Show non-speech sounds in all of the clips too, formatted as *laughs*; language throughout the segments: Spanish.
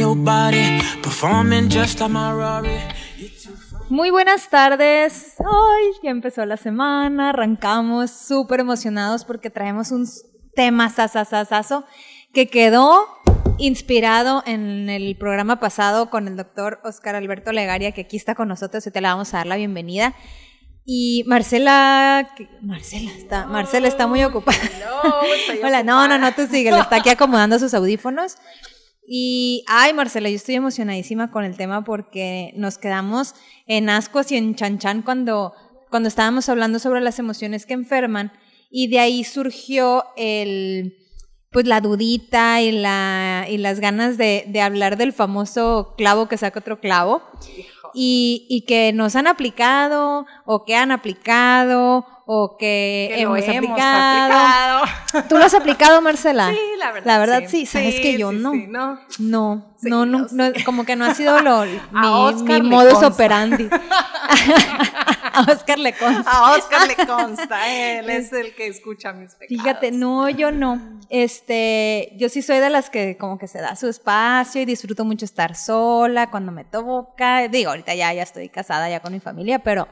your body. Performing just like my Rari. Muy buenas tardes. Hoy ya empezó la semana, arrancamos súper emocionados porque traemos un tema sasasasazo que quedó inspirado en el programa pasado con el doctor Oscar Alberto Legaria, que aquí está con nosotros y te le vamos a dar la bienvenida. Y Marcela, Marcela está, Marcela está muy ocupada. *laughs* Hola, no, no, no, tú sigue, le está aquí acomodando sus audífonos. Y, ay, Marcela, yo estoy emocionadísima con el tema porque nos quedamos en ascuas y en chanchan cuando, cuando estábamos hablando sobre las emociones que enferman. Y de ahí surgió el, pues la dudita y, la, y las ganas de, de hablar del famoso clavo que saca otro clavo y, y que nos han aplicado o que han aplicado o que, Que hemos, aplicado. aplicado. ¿Tú lo has aplicado, Marcela? Sí, la verdad. La verdad sí, sabes Sí, que yo sí, no. sí, no. No, no, no, como que no ha sido lo, *laughs* mi, mi modus operandi. *laughs* *laughs* a Oscar le consta. A Oscar le consta, él *laughs* es el que escucha mis pecados. Fíjate, no, yo no. Este, yo sí soy de las que como que se da su espacio y disfruto mucho estar sola cuando me toca. Digo, ahorita ya, ya estoy casada ya con mi familia, pero,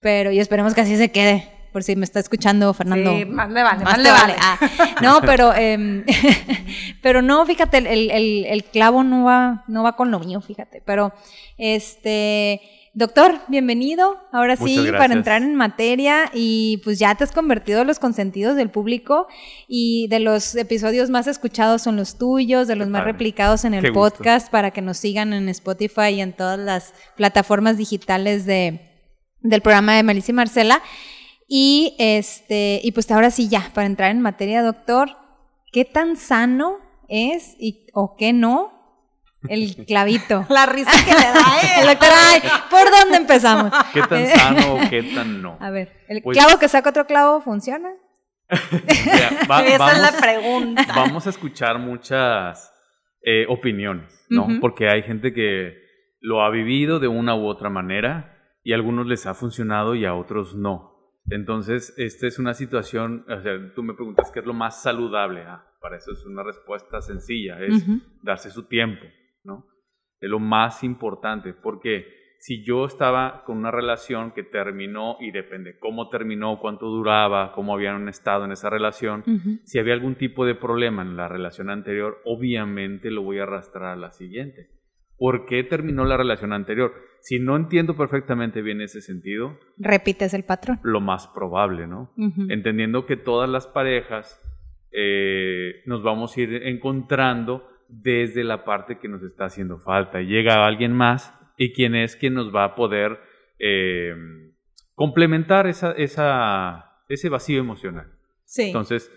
pero y esperemos que así se quede. Por si me está escuchando Fernando. Sí, más le vale, Más le vale. Ah, no, pero, em, *laughs* pero no, fíjate, el, el- el clavo no va, no va con lo mío, fíjate. Pero, este, doctor, bienvenido. Ahora sí, para entrar en materia y pues ya te has convertido en los consentidos del público y de los episodios más escuchados son los tuyos, de los Qué más padre. replicados en el Qué gusto. podcast para que nos sigan en Spotify y en todas las plataformas digitales de, del programa de Melissa y Marcela. Y este, y pues ahora sí ya, para entrar en materia, doctor, ¿qué tan sano es y, o qué no el clavito? *laughs* La risa que le da *laughs* El doctor, ay, ¿por dónde empezamos? *laughs* ¿Qué tan sano o qué tan no? A ver, ¿el Pues- clavo que saca otro clavo funciona? Va- Esa vamos, es la pregunta. vamos a escuchar muchas eh, opiniones, ¿no? Porque hay gente que lo ha vivido de una u otra manera y a algunos les ha funcionado y a otros no. Entonces, esta es una situación, o sea, tú me preguntas qué es lo más saludable. Ah, para eso es una respuesta sencilla, es darse su tiempo. Es lo más importante, porque si yo estaba con una relación que terminó y depende cómo terminó, cuánto duraba, cómo habían estado en esa relación, si había algún tipo de problema en la relación anterior, obviamente lo voy a arrastrar a la siguiente. ¿Por qué terminó la relación anterior? Si no entiendo perfectamente bien ese sentido, Repites el patrón. lo más probable, ¿no? Entendiendo que todas las parejas eh, nos vamos a ir encontrando desde la parte que nos está haciendo falta. Llega alguien más y quien es quien nos va a poder eh, complementar esa, esa, ese vacío emocional. Sí. Entonces,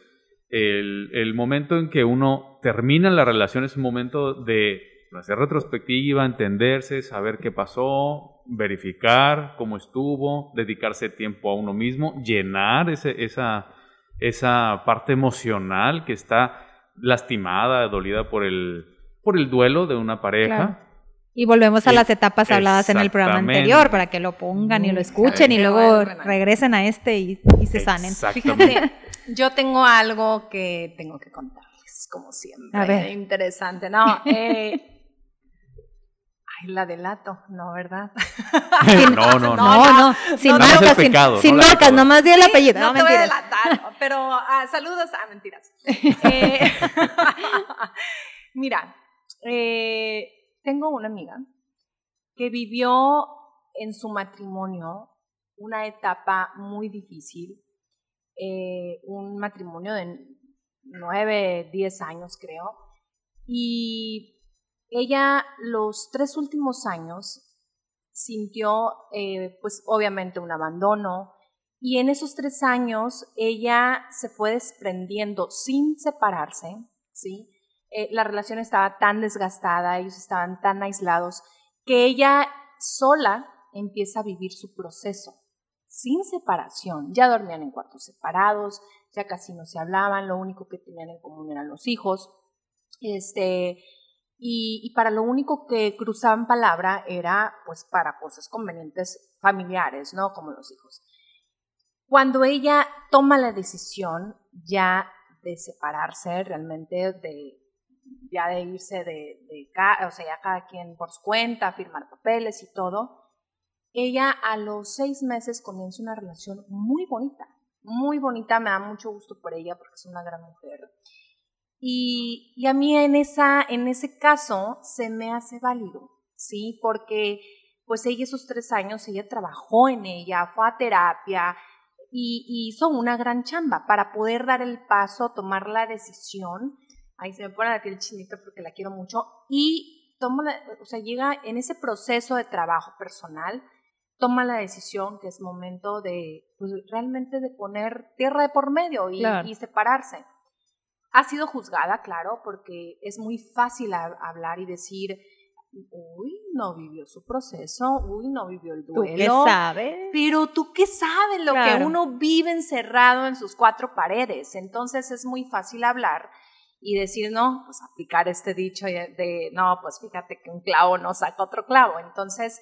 el, el momento en que uno termina la relación es un momento de hacer retrospectiva, entenderse, saber qué pasó, verificar cómo estuvo, dedicarse tiempo a uno mismo, llenar ese, esa, esa parte emocional que está lastimada, dolida por el, por el duelo de una pareja. Claro. Y volvemos a Eh, las etapas habladas en el programa anterior para que lo pongan y lo escuchen y luego regresen a este y, y se sanen. Exactamente. Fíjate, *laughs* yo tengo algo que tengo que contarles, como siempre. A ver. Interesante. No, eh, la delato, no, ¿verdad? *laughs* no, no, no. No, no, sin no, marcas, sin, pecado, marcas, nomás di el apellido. no, No, te voy a delatar, pero ah, saludos, ah, mentiras. *laughs* Eh, *laughs* mira, eh, tengo una amiga que vivió en su matrimonio una etapa muy difícil, eh, un matrimonio de nueve, diez años creo, y ella los tres últimos años sintió eh, pues obviamente un abandono y en esos tres años ella se fue desprendiendo sin separarse, ¿sí? Eh, la relación estaba tan desgastada, ellos estaban tan aislados, que ella sola empieza a vivir su proceso, sin separación. Ya dormían en cuartos separados, ya casi no se hablaban, lo único que tenían en común eran los hijos. Este, y, y para lo único que cruzaban palabra era pues para cosas convenientes familiares, ¿no? Como los hijos. Cuando ella toma la decisión ya de separarse realmente, de, ya de irse de, de o sea, ya cada quien por su cuenta, firmar papeles y todo, ella a los seis meses comienza una relación muy bonita, muy bonita, me da mucho gusto por ella porque es una gran mujer. Y, y a mí en, esa, en ese caso se me hace válido, ¿sí? Porque pues ella esos tres años, ella trabajó en ella, fue a terapia y, y hizo una gran chamba para poder dar el paso, tomar la decisión. Ahí se me pone la piel chinita porque la quiero mucho. Y toma la, o sea, llega en ese proceso de trabajo personal, toma la decisión que es momento de, pues, realmente de poner tierra de por medio y, Claro. y separarse. Ha sido juzgada, claro, porque es muy fácil a- hablar y decir, uy, no vivió su proceso, uy, no vivió el ¿Tú duelo. qué sabes? Pero tú qué sabes lo que Claro. uno vive encerrado en sus cuatro paredes. Entonces es muy fácil hablar y decir, no, pues aplicar este dicho de, no, pues fíjate que un clavo no saca otro clavo. Entonces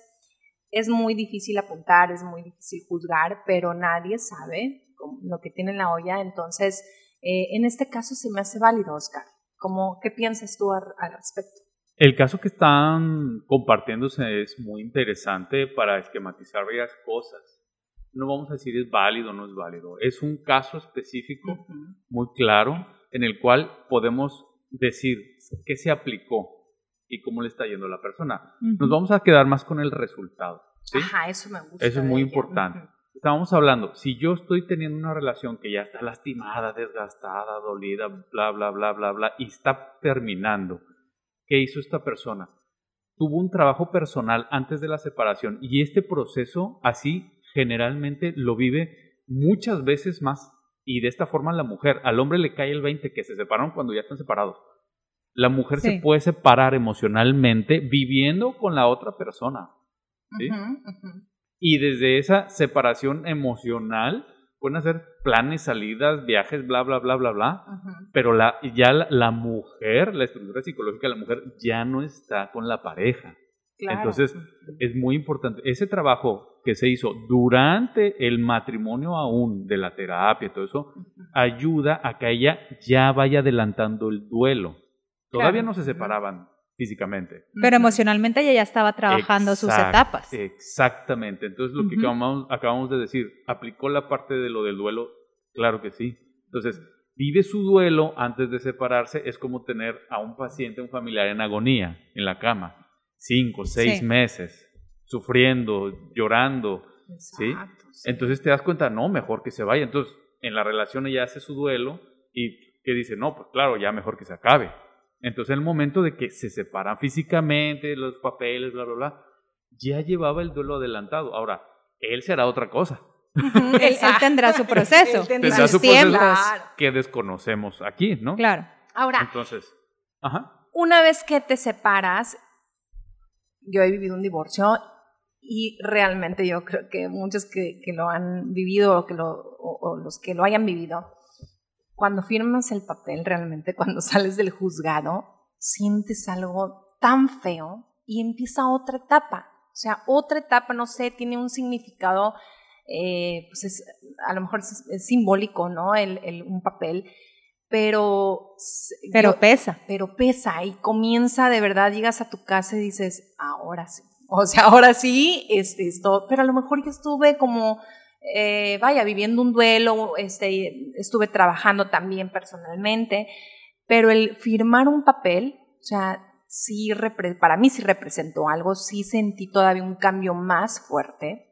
es muy difícil apuntar, es muy difícil juzgar, pero nadie sabe lo que tiene en la olla. Entonces, eh, en este caso se me hace válido, Oscar. Como, ¿Qué piensas tú al, al respecto? El caso que están compartiéndose es muy interesante para esquematizar varias cosas. No vamos a decir es válido o no es válido. Es un caso específico muy claro en el cual podemos decir qué se aplicó y cómo le está yendo a la persona. Nos vamos a quedar más con el resultado. ¿sí? Ajá, eso me gusta. Eso es muy ella. importante. Ujú. Estábamos hablando, si yo estoy teniendo una relación que ya está lastimada, desgastada, dolida, bla, bla, bla, bla, bla, y está terminando, ¿qué hizo esta persona? Tuvo un trabajo personal antes de la separación y este proceso así generalmente lo vive muchas veces más y de esta forma la mujer, al hombre le cae el 20 que se separaron cuando ya están separados. La mujer Sí. se puede separar emocionalmente viviendo con la otra persona. ¿sí? Ujú, ujú. Y desde esa separación emocional pueden hacer planes, salidas, viajes, bla, bla, bla, bla, bla. Pero la, ya la, la mujer, la estructura psicológica de la mujer ya no está con la pareja. Claro. Entonces, es muy importante. Ese trabajo que se hizo durante el matrimonio aún, de la terapia y todo eso, ayuda a que ella ya vaya adelantando el duelo. Todavía Claro. no se separaban físicamente. Pero emocionalmente ella ya estaba trabajando sus etapas. Exactamente. Entonces, lo que acabamos, acabamos de decir, ¿aplicó la parte de lo del duelo? Claro que sí. Entonces, vive su duelo antes de separarse, es como tener a un paciente, un familiar en agonía, en la cama, cinco, seis Sí. meses, sufriendo, llorando. ¿sí? Exacto, sí. Entonces te das cuenta, no, mejor que se vaya. Entonces, en la relación ella hace su duelo y que dice, no, pues claro, ya mejor que se acabe. Entonces, en el momento de que se separan físicamente, los papeles, bla, bla, bla, ya llevaba el duelo adelantado. Ahora, él será otra cosa. Él, él tendrá su *laughs* proceso tendrá Tendrá sus su proceso tiempos. Claro. que desconocemos aquí, ¿no? Claro. Ahora, Entonces, ajá. una vez que te separas, yo he vivido un divorcio y realmente yo creo que muchos que, que lo han vivido o, que lo, o, o los que lo hayan vivido, cuando firmas el papel realmente, *laughs* cuando sales del juzgado, sientes algo tan feo y empieza otra etapa. O sea, otra etapa, no sé, tiene un significado, eh, pues es, a lo mejor es, es simbólico, ¿no? El, el- un papel, pero... Pero yo- pesa. pero pesa y comienza de verdad, llegas a tu casa y dices, ahora sí. O sea, ahora sí, este, esto, pero a lo mejor yo estuve como, eh, vaya, viviendo un duelo, este, estuve trabajando también personalmente, pero el firmar un papel, o sea, sí, para mí sí representó algo, sí sentí todavía un cambio más fuerte.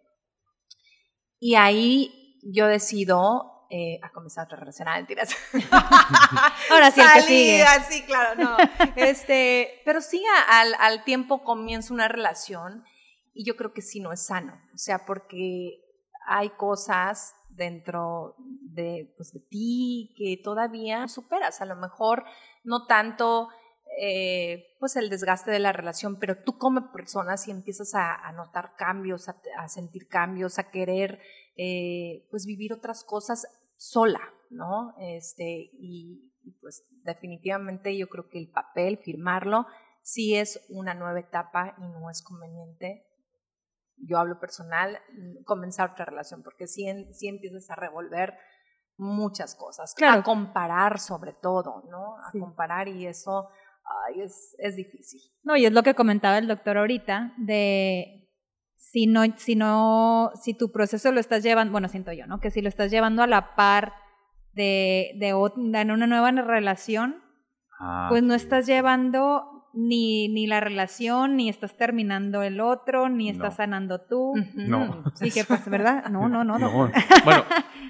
Y ahí yo decido eh, a comenzar otra relación, ah, mentiras. *laughs* Ahora sí, el que sigue. así, claro, no. Este, pero sí, a- al, al tiempo comienza una relación y yo creo que sí no es sano. O sea, porque hay cosas dentro de, pues, de ti que todavía superas. A lo mejor no tanto eh, pues el desgaste de la relación, pero tú como persona si empiezas a, notar cambios, a, a sentir cambios, a querer eh, pues vivir otras cosas sola, ¿no? Este, y, y pues definitivamente yo creo que el papel, firmarlo, sí es una nueva etapa y no es conveniente yo hablo personal, comenzar otra relación, porque en- sí empiezas a revolver muchas cosas, Claro. a comparar sobre todo, ¿no? A Sí. comparar y eso ay, es, es difícil. No, y es lo que comentaba el doctor ahorita, de si no, si no, si tu proceso lo estás llevando, bueno, siento yo, ¿no? Que si lo estás llevando a la par de, de, en una nueva relación, Ah, pues no sí. estás llevando ni, ni la relación, ni estás terminando el otro, ni estás No. sanando tú. No. Sí, ¿qué pasa, verdad? No, no, no. No, No, *laughs* bueno,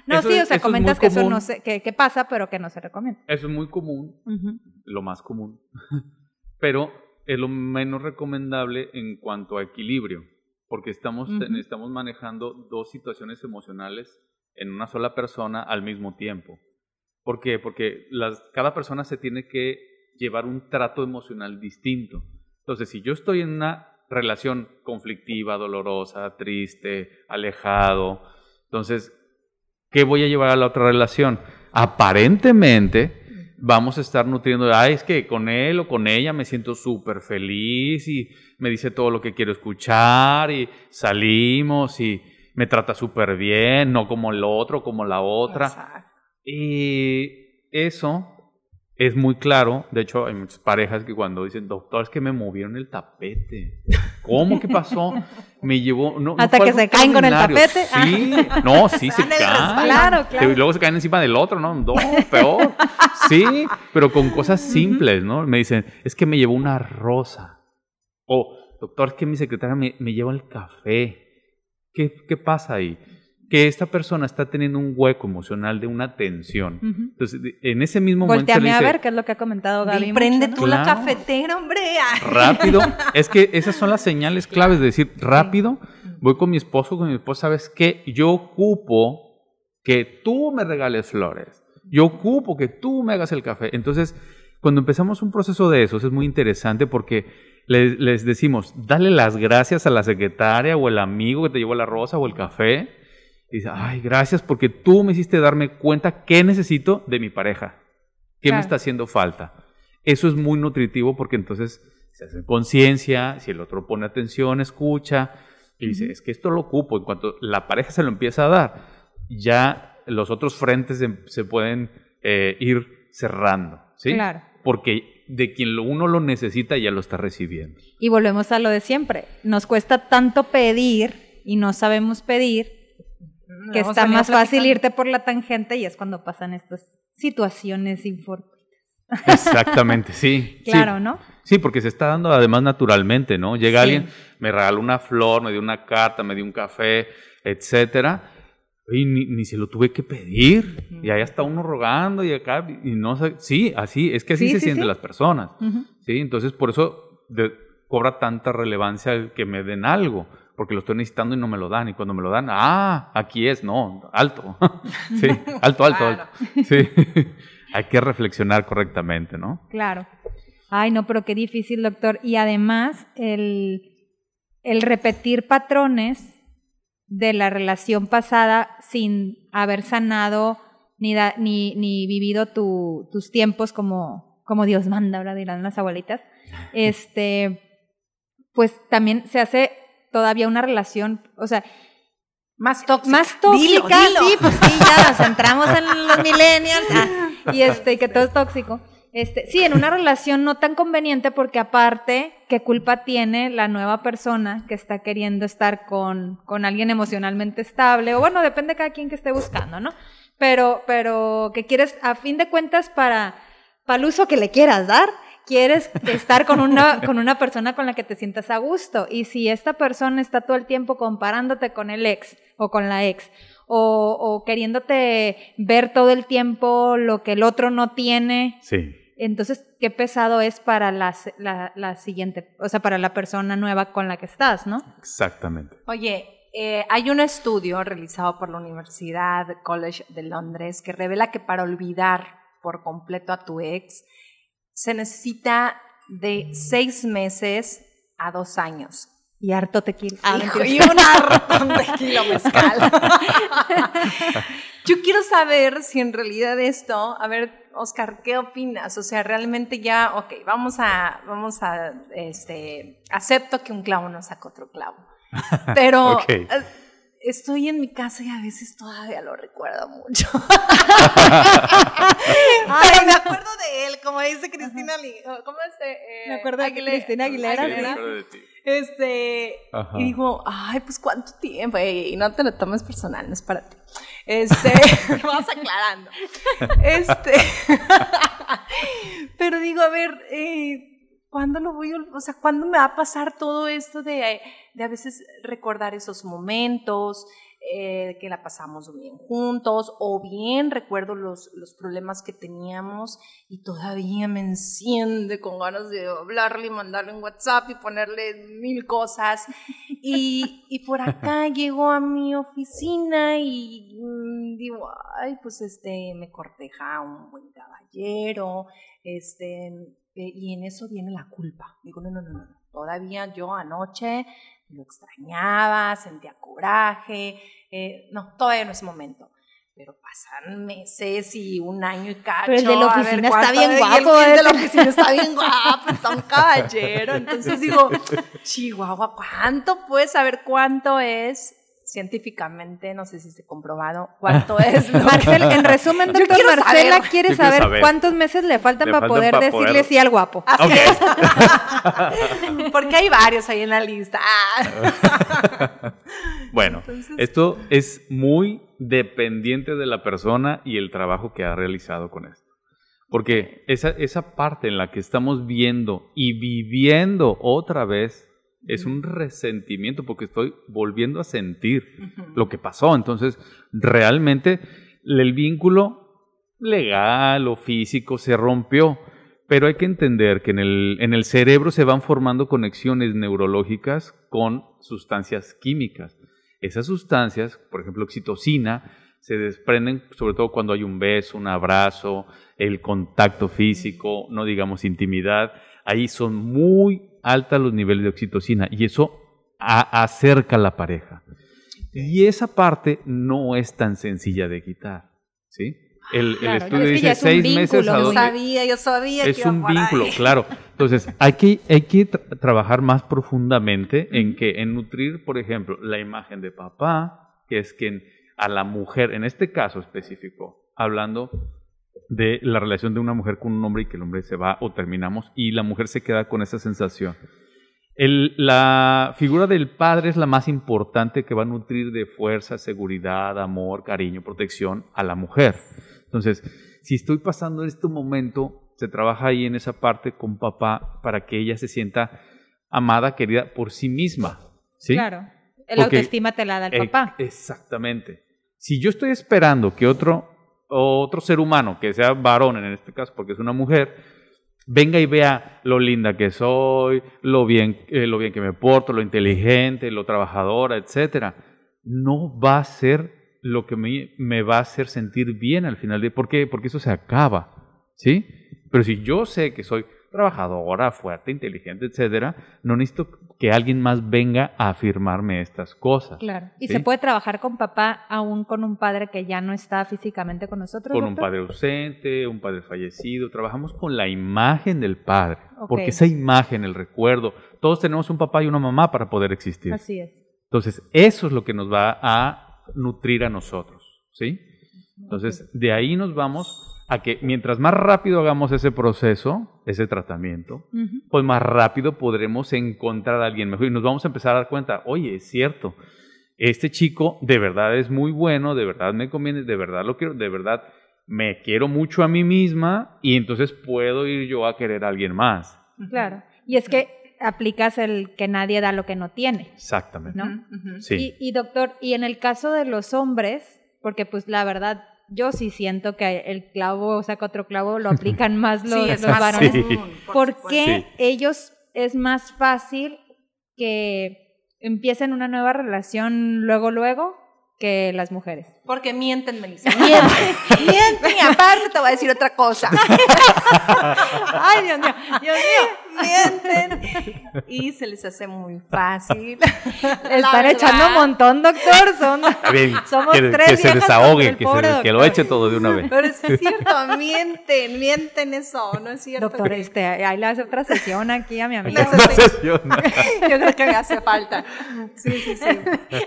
No, eso sí, es- o sea, eso es comentas muy que eso común. no se, que, que pasa, pero que no se recomienda. Eso es muy común, Ujú. lo más común, pero es lo menos recomendable en cuanto a equilibrio, porque estamos, Ujú. estamos manejando dos situaciones emocionales en una sola persona al mismo tiempo. ¿Por qué? Porque las, cada persona se tiene que llevar un trato emocional distinto. Entonces, si yo estoy en una relación conflictiva, dolorosa, triste, alejado, entonces, ¿qué voy a llevar a la otra relación? Aparentemente, vamos a estar nutriendo, ay, es que con él o con ella me siento súper feliz y me dice todo lo que quiero escuchar y salimos y me trata súper bien, no como el otro, como la otra. Exacto. Y eso es muy claro. De hecho, hay muchas parejas que cuando dicen, doctor, es que me movieron el tapete. ¿Cómo? ¿Qué pasó? Me llevó. No, Hasta que se caen con el tapete. Sí, no, sí se caen. Claro, claro. Y luego se caen encima del otro, ¿no? No, peor. Sí, pero con cosas simples, ¿no? Me dicen, es que me llevó una rosa. O, doctor, es que mi secretaria me, me lleva el café. ¿Qué, ¿Qué pasa ahí? Que esta persona está teniendo un hueco emocional de una tensión. Entonces, en ese mismo momento Volteame a ver, qué es lo que ha comentado Gaby. Mucho, prende ¿no? tú la Claro. cafetera, hombre. *laughs* Rápido. *laughs* es que esas son las señales claves de decir, rápido, voy con mi esposo, con mi esposa, ¿sabes qué? Yo ocupo que tú me regales flores. Yo ocupo que tú me hagas el café. Entonces, cuando empezamos un proceso de esos, es muy interesante porque les, les decimos, dale las gracias a la secretaria o el amigo que te llevó la rosa o el café. Dice, ay, gracias porque tú me hiciste darme cuenta qué necesito de mi pareja. ¿Qué me está haciendo falta? Eso es muy nutritivo porque entonces se hace conciencia, si el otro pone atención, escucha y dice, es que esto lo ocupo. En cuanto la pareja se lo empieza a dar, ya los otros frentes se, se pueden eh, ir cerrando, ¿sí? Claro. Porque de quien uno lo necesita ya lo está recibiendo. Y volvemos a lo de siempre. Nos cuesta tanto pedir y no sabemos pedir que está más fácil irte por la tangente y es cuando pasan estas situaciones infortunadas. *laughs* Exactamente, sí. sí. Claro, ¿no? Sí, porque se está dando además naturalmente, ¿no? Llega Sí. alguien, me regaló una flor, me dio una carta, me dio un café, etcétera, y ni, ni se lo tuve que pedir. Y ahí está uno rogando y acá, y no sé, sí, así, es que así Sí, se sí, sienten sí. las personas. ¿sí? Entonces, por eso de- cobra tanta relevancia el que me den algo, porque lo estoy necesitando y no me lo dan, y cuando me lo dan, ah, aquí es, no, alto, *laughs* sí, alto, alto, Claro. alto, *laughs* sí. *laughs* Hay que reflexionar correctamente, ¿no? Claro. Ay, no, pero qué difícil, doctor. Y además, el, el repetir patrones de la relación pasada sin haber sanado ni, da- ni, ni vivido tu- tus tiempos como, como Dios manda, ahora dirán las abuelitas, este, pues también se hace todavía una relación, o sea, Más tóxica. más tóxica, Dilo, dilo. sí, pues sí, ya nos centramos en los millennials ah, y este que todo es tóxico. Este, sí, en una relación no tan conveniente porque aparte, ¿qué culpa tiene la nueva persona que está queriendo estar con, con alguien emocionalmente estable? O bueno, depende de cada quien que esté buscando, ¿no? Pero, pero que quieres, a fin de cuentas, para, para el uso que le quieras dar, quieres estar con una, con una persona con la que te sientas a gusto. Y si esta persona está todo el tiempo comparándote con el ex o con la ex, o, o queriéndote ver todo el tiempo lo que el otro no tiene, Sí. entonces, qué pesado es para la, la siguiente, o sea, para la persona nueva con la que estás, ¿no? Exactamente. Oye, eh, hay un estudio realizado por la Universidad College de Londres que revela que para olvidar por completo a tu ex se necesita de seis meses a dos años. Y harto tequila. Ah, Hijo, y un hartón de kilo mezcal. *laughs* Yo quiero saber si en realidad esto, a ver, Oscar, ¿qué opinas? O sea, realmente ya, ok, vamos a, vamos a, este, acepto que un clavo no saca otro clavo. *laughs* Pero Ok. Eh, estoy en mi casa y a veces todavía lo recuerdo mucho. *laughs* Pero me acuerdo de él, como dice Cristina, ¿cómo es? Eh, Me acuerdo de Aguilera- Cristina Aguilera, Sí, ¿verdad? me acuerdo de ti. este, Ajá. y digo, ay, pues cuánto tiempo, y no te lo tomes personal, no es para ti. Este, *laughs* vas aclarando. *laughs* Este, pero digo, a ver, eh, ¿cuándo lo voy a, o sea, cuándo me va a pasar todo esto de, de a veces recordar esos momentos? eh, que la pasamos bien juntos, o bien recuerdo los, los problemas que teníamos y todavía me enciende con ganas de hablarle y mandarle un WhatsApp y ponerle mil cosas. Y, y por acá *laughs* llego a mi oficina y mm, digo, ay, pues este, me corteja un buen caballero, este, eh, y en eso viene la culpa. Digo, no, no, no, no, todavía yo anoche lo extrañaba, sentía coraje, eh, no, todavía no es momento. Pero pasan meses y un año y cacho. Pero el de la ver oficina está bien guapo, El, de la oficina está bien *laughs* guapo, está un caballero. Entonces digo, Chihuahua, ¿cuánto puedes saber cuánto es científicamente? No sé si se ha comprobado cuánto *laughs* es. que- Marcel, en resumen, doctor quiero Marcela saber. quiere saber, saber. cuántos meses le faltan Le para faltan poder para decirle poder- sí al guapo. Así Ok. es. *laughs* Porque hay varios ahí en la lista. *laughs* Bueno, Entonces- esto es muy dependiente de la persona y el trabajo que ha realizado con esto. Porque esa, esa parte en la que estamos viendo y viviendo otra vez es un resentimiento porque estoy volviendo a sentir lo que pasó. Entonces, realmente el vínculo legal o físico se rompió. Pero hay que entender que en el, en el cerebro se van formando conexiones neurológicas con sustancias químicas. Esas sustancias, por ejemplo, oxitocina, se desprenden sobre todo cuando hay un beso, un abrazo, el contacto físico, no digamos intimidad. Ahí son muy altos los niveles de oxitocina y eso a- acerca a la pareja. Y esa parte no es tan sencilla de quitar, ¿sí? El, el estudio es que dice es seis meses vínculo a muy- Yo sabía, yo sabía es un ahí. vínculo, claro. Entonces, hay que, hay que tra- trabajar más profundamente en que, en nutrir, por ejemplo, la imagen de papá, que es quien a la mujer, en este caso específico, hablando de la relación de una mujer con un hombre y que el hombre se va o terminamos y la mujer se queda con esa sensación. El- la figura del padre es la más importante que va a nutrir de fuerza, seguridad, amor, cariño, protección a la mujer. Entonces, si estoy pasando en este momento, se trabaja ahí en esa parte con papá para que ella se sienta amada, querida por sí misma. ¿sí? Claro. El Porque- autoestima te la da el Eh, papá. Exactamente. Si yo estoy esperando que otro, otro ser humano, que sea varón en este caso, porque es una mujer, venga y vea lo linda que soy, lo bien, eh, lo bien que me porto, lo inteligente, lo trabajadora, etcétera, no va a ser lo que me, me va a hacer sentir bien al final de ¿Por qué? Porque eso se acaba, ¿sí? Pero si yo sé que soy trabajadora, fuerte, inteligente, etcétera, no necesito que alguien más venga a afirmarme estas cosas. Claro. ¿Y ¿sí? se puede trabajar con papá aún con un padre que ya no está físicamente con nosotros? con un padre ausente, un padre fallecido, trabajamos con la imagen del padre, porque esa imagen, el recuerdo, todos tenemos un papá y una mamá para poder existir. Así es. Entonces, eso es lo que nos va a nutrir a nosotros, ¿sí? Entonces, de ahí nos vamos a que mientras más rápido hagamos ese proceso, ese tratamiento, pues más rápido podremos encontrar a alguien mejor y nos vamos a empezar a dar cuenta, oye, es cierto, este chico de verdad es muy bueno, de verdad me conviene, de verdad lo quiero, de verdad me quiero mucho a mí misma y entonces puedo ir yo a querer a alguien más. Claro. Y es que aplicas el que nadie da lo que no tiene, Exactamente. ¿no? Sí. Y, y, doctor, y en el caso de los hombres, porque pues la verdad, yo sí siento que el clavo saca otro clavo, lo aplican *laughs* más los, Sí, es los más varones. Sí. común, ¿Por qué Sí. ellos es más fácil que empiecen una nueva relación luego, luego que las mujeres? Porque mienten, Melissa. *laughs* Mienten. mienten y aparte te voy a decir otra cosa. *laughs* Ay, Dios mío, Dios mío. Mienten y se les hace muy fácil. *laughs* La Están echando un montón, doctor. Son, Bien, *laughs* somos que, tres que se desahogue, que, pobre se- que lo eche todo de una vez. Pero es cierto, mienten, mienten eso, ¿no es cierto? Doctor, que- este, ahí le hace otra sesión aquí a mi *laughs* amiga. Yo creo que me hace falta. Sí, sí, sí.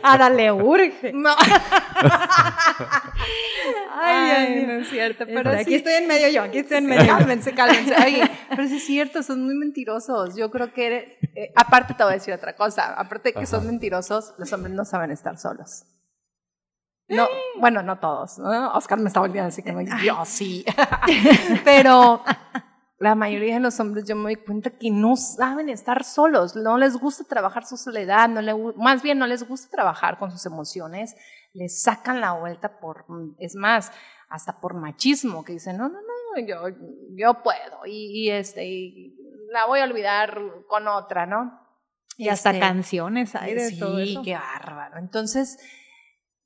A darle urge. No. Ay, Ay, no es cierto, pero aquí sí. estoy en medio yo, aquí estoy en medio. Cálmense, cálmense. Oye, pero sí es cierto, son muy mentirosos. Yo creo que, eh, aparte te voy a decir otra cosa, aparte de que son mentirosos, los hombres no saben estar solos. No, bueno, no todos. ¿no? Oscar me está volviendo así que me yo sí. *laughs* pero la mayoría de los hombres yo me doy cuenta que no saben estar solos, no les gusta trabajar su soledad, no le, más bien no les gusta trabajar con sus emociones, les sacan la vuelta por, es más, hasta por machismo, que dicen, no, no, no, yo, yo puedo, y, y, este, y la voy a olvidar con otra, ¿no? Y hasta Este, canciones hay de sí, todo eso. qué bárbaro. Entonces,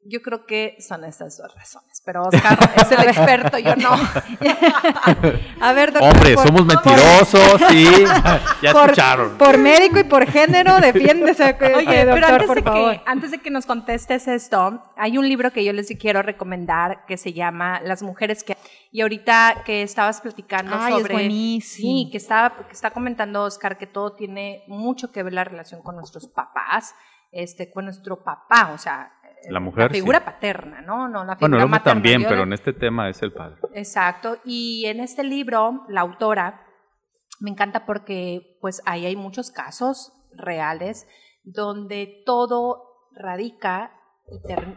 yo creo que son estas dos razones, pero Oscar *laughs* es el experto, yo no. *laughs* A ver, doctor. Hombre, por- somos mentirosos, sí. *laughs* Ya por, escucharon. por médico y por género, defiéndese, este, Oye, pero doctor, antes por de, favor. que, antes de que nos contestes esto, hay un libro que yo les quiero recomendar que se llama Las mujeres que... Y ahorita que estabas platicando Ay, es sobre... buenísimo. Sí, que está, que está comentando Oscar que todo tiene mucho que ver la relación con nuestros papás, este, con nuestro papá, o sea... eh, La mujer, La figura sí. paterna, ¿no? No la figura Bueno, el hombre materna. también, pero en este tema es el padre. Exacto. Y en este libro, la autora, me encanta porque pues ahí hay muchos casos reales donde todo radica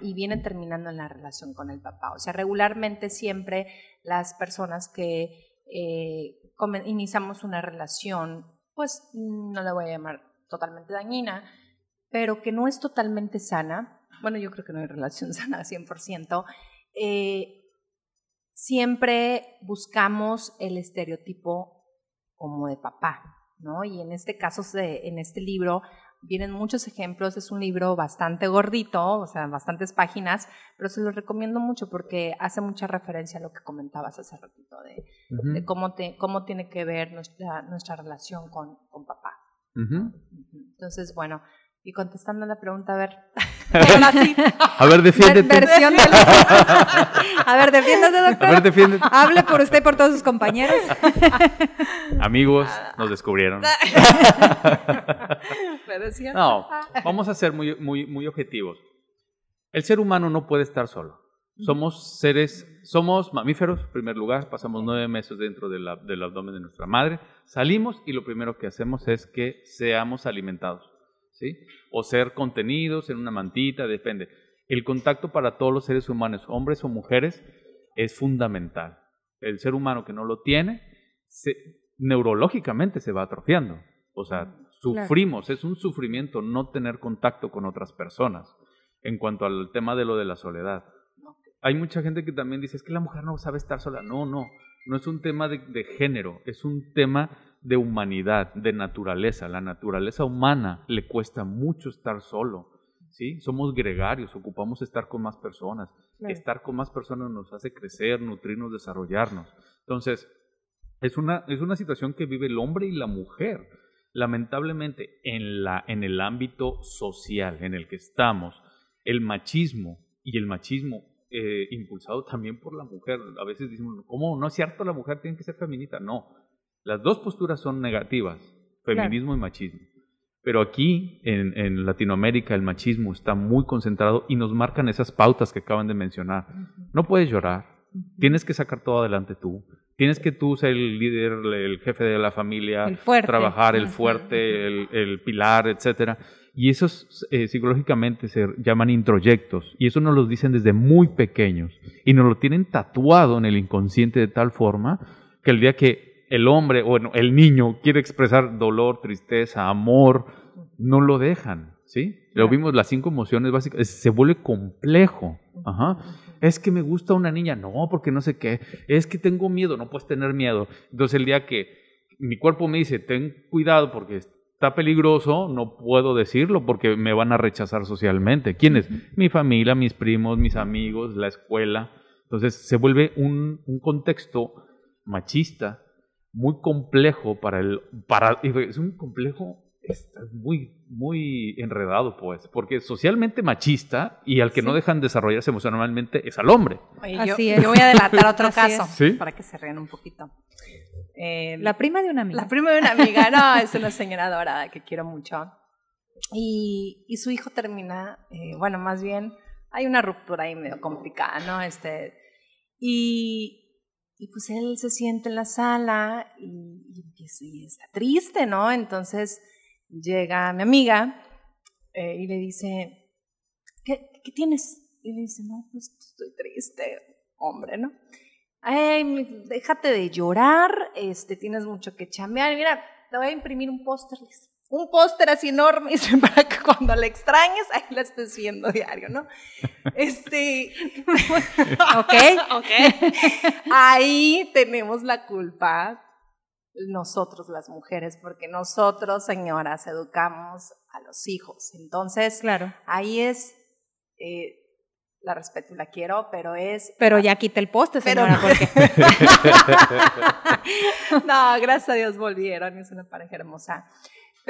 y, y viene terminando en la relación con el papá. O sea, regularmente siempre las personas que eh, iniciamos una relación, pues no la voy a llamar totalmente dañina, pero que no es totalmente sana. Bueno, yo creo que no hay relación *laughs* sana 100%. Eh, siempre buscamos el estereotipo como de papá, ¿no? Y en este caso, en este libro, vienen muchos ejemplos. Es un libro bastante gordito, o sea, bastantes páginas, pero se lo recomiendo mucho porque hace mucha referencia a lo que comentabas hace ratito de, de cómo, te, cómo tiene que ver nuestra, nuestra relación con, con papá. Entonces, bueno, y contestando la pregunta, a ver. *laughs* A ver, Ver- defiéndete. versión del... A ver, defiéndase, A doctor. ver, defiéndete. Hable por usted y por todos sus compañeros. Amigos, nos descubrieron. No, vamos a ser muy, muy, muy objetivos. El ser humano no puede estar solo. Somos seres, somos mamíferos, en primer lugar, pasamos nueve meses dentro de la- del abdomen de nuestra madre, salimos y lo primero que hacemos es que seamos alimentados, ¿sí? O ser contenidos en una mantita, depende. El contacto para todos los seres humanos, hombres o mujeres, es fundamental. El ser humano que no lo tiene, se- neurológicamente se va atrofiando. O sea, sufrimos, es un sufrimiento no tener contacto con otras personas en cuanto al tema de lo de la soledad. Hay mucha gente que también dice, es que la mujer no sabe estar sola. No, no, no es un tema de, de género, es un tema de humanidad, de naturaleza. La naturaleza humana le cuesta mucho estar solo. ¿sí? Somos gregarios, ocupamos estar con más personas. Estar con más personas nos hace crecer, nutrirnos, desarrollarnos. Entonces, es una, es una situación que vive el hombre y la mujer. Lamentablemente, en, la, en el ámbito social en el que estamos, el machismo y el machismo eh, impulsado también por la mujer. A veces decimos, ¿cómo? No es cierto, la mujer tiene que ser feminista. No, las dos posturas son negativas, feminismo y machismo. Pero aquí, en, en Latinoamérica, el machismo está muy concentrado y nos marcan esas pautas que acaban de mencionar. No puedes llorar, tienes que sacar todo adelante tú. Tienes que tú ser el líder, el jefe de la familia, El fuerte. trabajar, el fuerte, el, el pilar, etcétera. Y esos eh, psicológicamente se llaman introyectos. Y eso nos los dicen desde muy pequeños. Y nos lo tienen tatuado en el inconsciente de tal forma que el día que el hombre, bueno, el niño quiere expresar dolor, tristeza, amor, no lo dejan. ¿Sí? Lo vimos, las cinco emociones básicas, se vuelve complejo. Ajá. Es que me gusta una niña, no, porque no sé qué. Es que tengo miedo, no puedes tener miedo. Entonces el día que mi cuerpo me dice, ten cuidado porque está peligroso, no puedo decirlo porque me van a rechazar socialmente. ¿Quiénes? Mi familia, mis primos, mis amigos, la escuela. Entonces se vuelve un, un contexto machista muy complejo para el... Para, es un complejo está muy, muy enredado, pues, porque socialmente machista y al que no dejan desarrollarse emocionalmente es al hombre. Oye, Así yo, es. yo voy a adelantar otro *laughs* Así caso. ¿Sí? para que se rían un poquito. Eh, La prima de una amiga. La prima de una amiga, no, es una señora dorada que quiero mucho. Y, y su hijo termina, eh, bueno, más bien, hay una ruptura ahí medio complicada, ¿no? Este, y, y pues él se siente en la sala y, está triste, ¿no? Entonces llega mi amiga eh, y le dice, ¿Qué, ¿qué tienes? Y le dice, no, pues estoy triste, hombre, ¿no? Ay, déjate de llorar, este, tienes mucho que chambear. Mira, te voy a imprimir un póster. Un póster así enorme *laughs* para que cuando la extrañes, ahí la estés viendo diario, ¿no? Este, *laughs* Ok. ok. Ahí tenemos la culpa nosotros las mujeres, porque nosotros, señoras, educamos a los hijos. Entonces, Claro. ahí es, eh, la respeto y la quiero, pero es... Pero ya quita el poste, Pero señora, no. porque *laughs* no, gracias a Dios volvieron, es una pareja hermosa.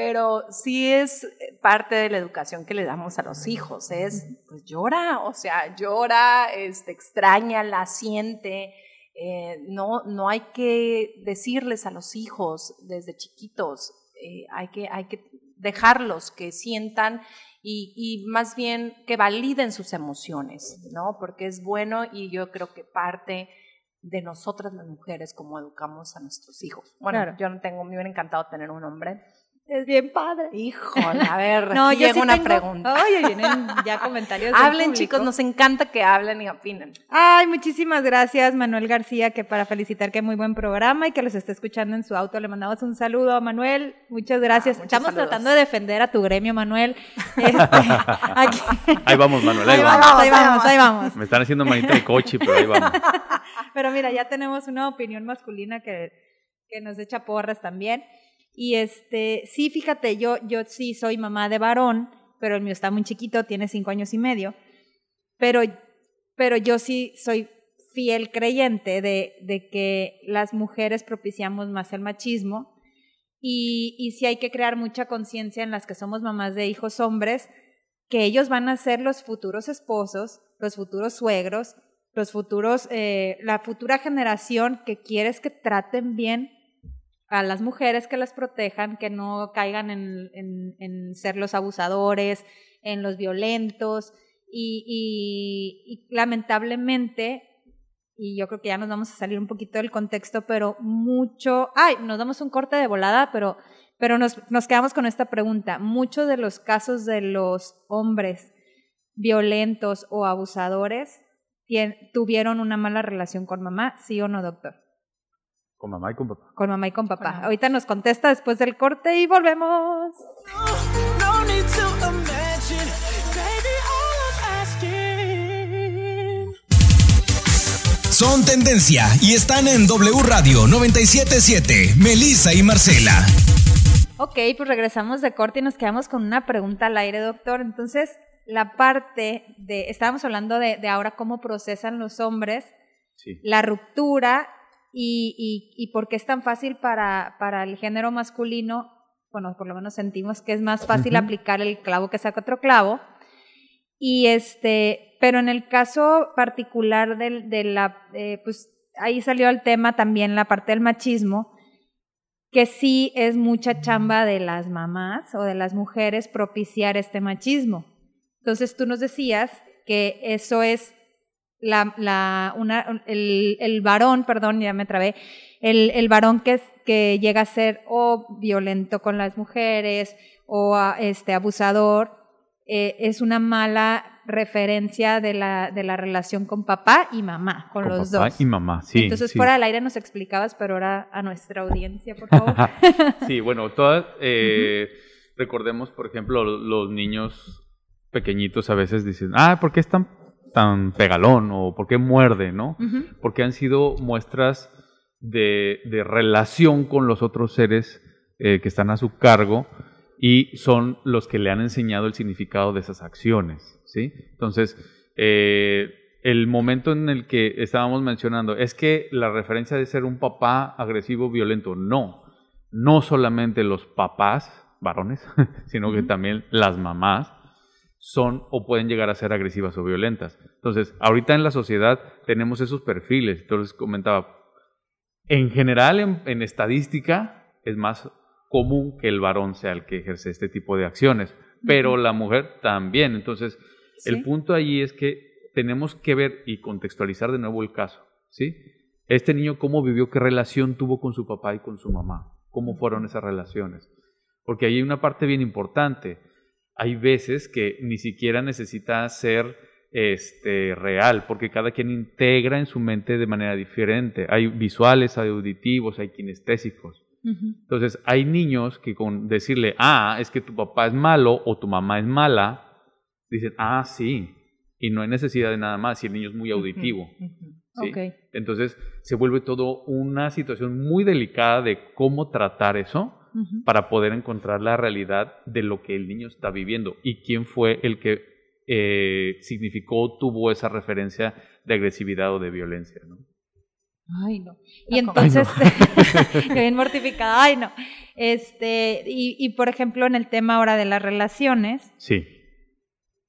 Pero sí es parte de la educación que le damos a los hijos, es, pues llora, o sea, llora, este, extraña, la siente. eh, no, no hay que decirles a los hijos desde chiquitos, eh, hay, que, hay que dejarlos que sientan y, y más bien que validen sus emociones, ¿no? Porque es bueno y yo creo que parte de nosotras las mujeres como educamos a nuestros hijos. Bueno, Claro. yo no tengo, me hubiera encantado tener un hombre. Es bien padre. Híjole, a ver, *laughs* No, aquí yo llega sí una tengo- pregunta. Oye, vienen ya comentarios. Hablen, público. chicos, nos encanta que hablen y opinen. Ay, muchísimas gracias, Manuel García, que para felicitar que muy buen programa y que los esté escuchando en su auto. Le mandamos un saludo a Manuel. Muchas gracias. Ah, Estamos saludos. tratando de defender a tu gremio, Manuel. *laughs* Este, aquí- Ahí vamos, Manuel, ahí, ahí vamos. vamos, ahí vamos, ahí vamos. Me están haciendo manita de coche, pero ahí vamos. *laughs* Pero mira, ya tenemos una opinión masculina que, que nos echa porras también. Y este, sí, fíjate, yo, yo sí soy mamá de varón, pero el mío está muy chiquito, tiene cinco años y medio. Pero, pero yo sí soy fiel creyente de, de que las mujeres propiciamos más el machismo. Y, y sí hay que crear mucha conciencia en las que somos mamás de hijos hombres, que ellos van a ser los futuros esposos, los futuros suegros, los futuros, eh, la futura generación que quieres que traten bien a las mujeres, que las protejan, que no caigan en, en- ser los abusadores, en los violentos. Y, y- y lamentablemente, y yo creo que ya nos vamos a salir un poquito del contexto, pero mucho, ay, nos damos un corte de volada, pero, pero nos, nos quedamos con esta pregunta. Muchos de los casos de los hombres violentos o abusadores tuvieron una mala relación con mamá, ¿sí o no, doctor? Con mamá y con papá. Con mamá y con papá. Ahorita nos contesta después del corte y volvemos. No need to imagine, baby, all I'm asking. Son tendencia y están en W Radio 977. Melissa y Marcela. Ok, pues regresamos de corte y nos quedamos con una pregunta al aire, doctor. Entonces, la parte de, estábamos hablando de, de ahora cómo procesan los hombres Sí. la ruptura y, y, y por qué es tan fácil para, para el género masculino, bueno, por lo menos sentimos que es más fácil aplicar el clavo que saca otro clavo. Y este, pero en el caso particular del, de la, eh, pues ahí salió el tema también la parte del machismo, que sí es mucha chamba de las mamás o de las mujeres propiciar este machismo. Entonces tú nos decías que eso es la, la, una, el, el varón, perdón, ya me trabé, el, el varón que, es, que llega a ser o violento con las mujeres o a- este, abusador, eh, es una mala referencia de la, de la relación con papá y mamá, con, Con los papá dos. y mamá, sí. Entonces, sí. fuera del aire nos explicabas, pero ahora a nuestra audiencia, por favor. *laughs* sí, bueno, todas, eh, recordemos, por ejemplo, lo- los niños pequeñitos a veces dicen, ah, ¿por qué es tan, pegalón? O ¿por qué muerde? ¿No? Porque han sido muestras de, de relación con los otros seres eh, que están a su cargo y son los que le han enseñado el significado de esas acciones, ¿sí? Entonces, eh, el momento en el que estábamos mencionando es que la referencia de ser un papá agresivo, violento, no. No solamente los papás, varones, *laughs* sino que también las mamás son o pueden llegar a ser agresivas o violentas. Entonces, ahorita en la sociedad tenemos esos perfiles. Entonces, comentaba, en general, en, en estadística, es más común que el varón sea el que ejerce este tipo de acciones, pero la mujer también. Entonces, el punto ahí es que tenemos que ver y contextualizar de nuevo el caso, ¿sí? Este niño cómo vivió, qué relación tuvo con su papá y con su mamá, cómo fueron esas relaciones. Porque ahí hay una parte bien importante. Hay veces que ni siquiera necesita ser este, real, porque cada quien integra en su mente de manera diferente. Hay visuales, hay auditivos, hay kinestésicos. Entonces, hay niños que con decirle, ah, es que tu papá es malo o tu mamá es mala, dicen, ah, sí, y no hay necesidad de nada más si el niño es muy auditivo. Entonces, se vuelve todo una situación muy delicada de cómo tratar eso Para poder encontrar la realidad de lo que el niño está viviendo y quién fue el que eh, significó, tuvo esa referencia de agresividad o de violencia. ¿no? Ay, no. Y entonces, *laughs* *laughs* bien mortificada, ay, no. Este, y, y por ejemplo, en el tema ahora de las relaciones, Sí.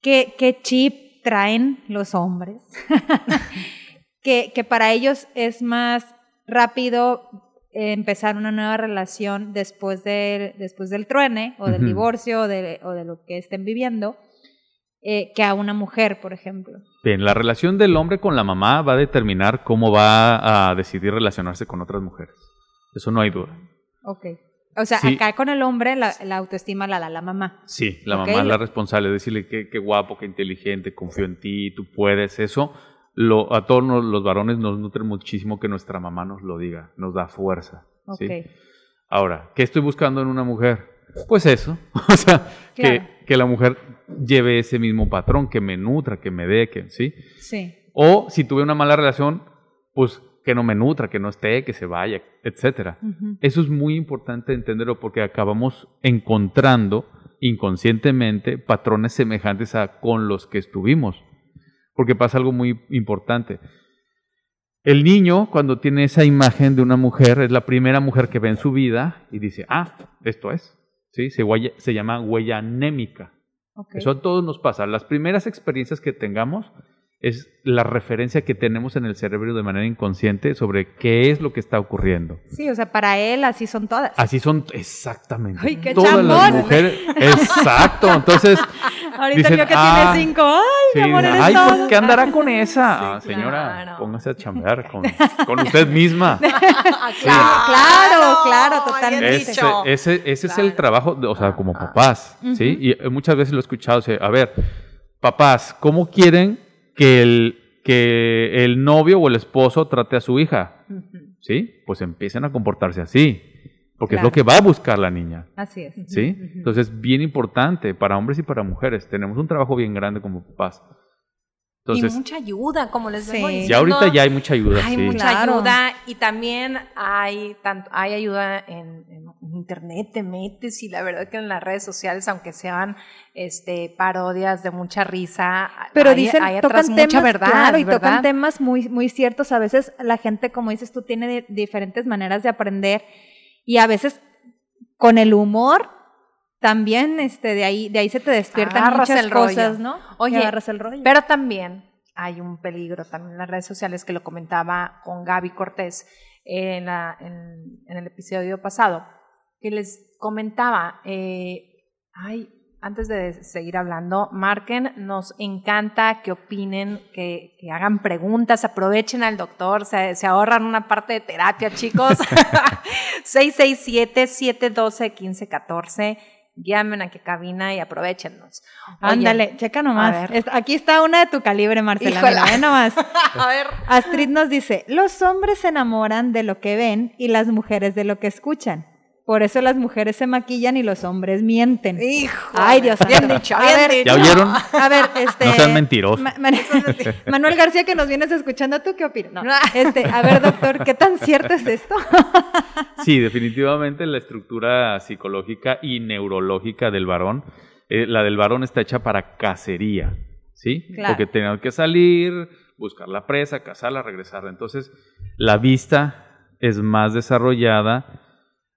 ¿qué, qué chip traen los hombres? *laughs* que, que para ellos es más rápido empezar una nueva relación después, de, después del truene o del Ujú. divorcio o de, o de lo que estén viviendo eh, que a una mujer, por ejemplo. Bien, la relación del hombre con la mamá va a determinar cómo va a decidir relacionarse con otras mujeres. Eso no hay duda. Ok. O sea, Sí. acá con el hombre la, la autoestima la da la mamá. Sí, la Ok, mamá es la responsable de decirle que qué guapo, qué inteligente, confío en ti, tú puedes. Eso lo, a todos nos- los varones nos nutre muchísimo que nuestra mamá nos lo diga, nos da fuerza. ¿sí? Ok. Ahora, ¿qué estoy buscando en una mujer? Pues eso, *laughs* o sea, que, Claro. que la mujer lleve ese mismo patrón, que me nutra, que me dé, que, ¿sí? Sí. O si tuve una mala relación, pues que no me nutra, que no esté, que se vaya, etcétera. Eso es muy importante entenderlo porque acabamos encontrando inconscientemente patrones semejantes a con los que estuvimos. Porque pasa algo muy importante. El niño, cuando tiene esa imagen de una mujer, es la primera mujer que ve en su vida y dice, ah, esto es. ¿Sí? Se, huella- se llama huella anémica. Ok. Eso a todos nos pasa. Las primeras experiencias que tengamos es la referencia que tenemos en el cerebro de manera inconsciente sobre qué es lo que está ocurriendo. Sí, o sea, para él así son todas. Así son exactamente. Ay, qué todas las chambón. mujeres. Exacto. Entonces, *laughs* Ahorita dicen, vio que "Ah, tiene cinco. Ay, sí, mi amor, eres ay, todo". ¿por qué andará con esa? Sí, Ah, señora, claro. póngase a chambear *laughs* con, con usted misma. *laughs* Claro, claro, bien totalmente. Ese, dicho. ese, ese es Claro. el trabajo, de- o sea, como papás, ¿sí? Y muchas veces lo he escuchado, o sea, a ver, papás, ¿cómo quieren que el, que el novio o el esposo trate a su hija? ¿Sí? Pues empiecen a comportarse así, porque es lo que va a buscar la niña. Así es. ¿Sí? Entonces, bien importante para hombres y para mujeres. Tenemos un trabajo bien grande como papás. Entonces, y mucha ayuda, como les Sí. vengo Ya diciendo. ya ahorita ya hay mucha ayuda, Hay sí. mucha Claro. ayuda y también hay tanto hay ayuda en, en internet, te metes y la verdad que en las redes sociales, aunque sean este parodias de mucha risa, Pero hay, dicen, hay atrás tocan mucha temas, verdad, claro, y ¿verdad? tocan temas muy, muy ciertos. A veces la gente, como dices tú, tiene di- diferentes maneras de aprender y a veces con el humor también, este, de ahí, de ahí se te despiertan Agarras muchas el rollo. cosas, ¿no? Oye, agarras el rollo. Pero también hay un peligro también en las redes sociales que lo comentaba con Gaby Cortés en, la- en- en el episodio pasado, que les comentaba, eh, ay, antes de seguir hablando, marquen, nos encanta que opinen, que, que hagan preguntas, aprovechen al doctor, se, se ahorran una parte de terapia, chicos. *laughs* *laughs* 667-712-1514. Llamen a qué cabina y aprovechennos. Ándale, checa nomás. Aquí está una de tu calibre, Marcela. Híjola. Mira, ve nomás. *laughs* A ver. Astrid nos dice, los hombres se enamoran de lo que ven y las mujeres de lo que escuchan. Por eso las mujeres se maquillan y los hombres mienten. Hijo. Ay, Dios Bien santo. dicho, A bien ver, dicho. ¿Ya oyeron? A ver, este. No sean mentirosos. Ma- Ma- Manuel García, que nos vienes escuchando, ¿tú qué opinas? No. Este, a ver, doctor, ¿qué tan cierto es esto? *laughs* Sí, definitivamente la estructura psicológica y neurológica del varón, eh, la del varón está hecha para cacería, ¿sí? Claro. Porque tenemos que salir, buscar la presa, cazarla, regresarla. Entonces, la vista es más desarrollada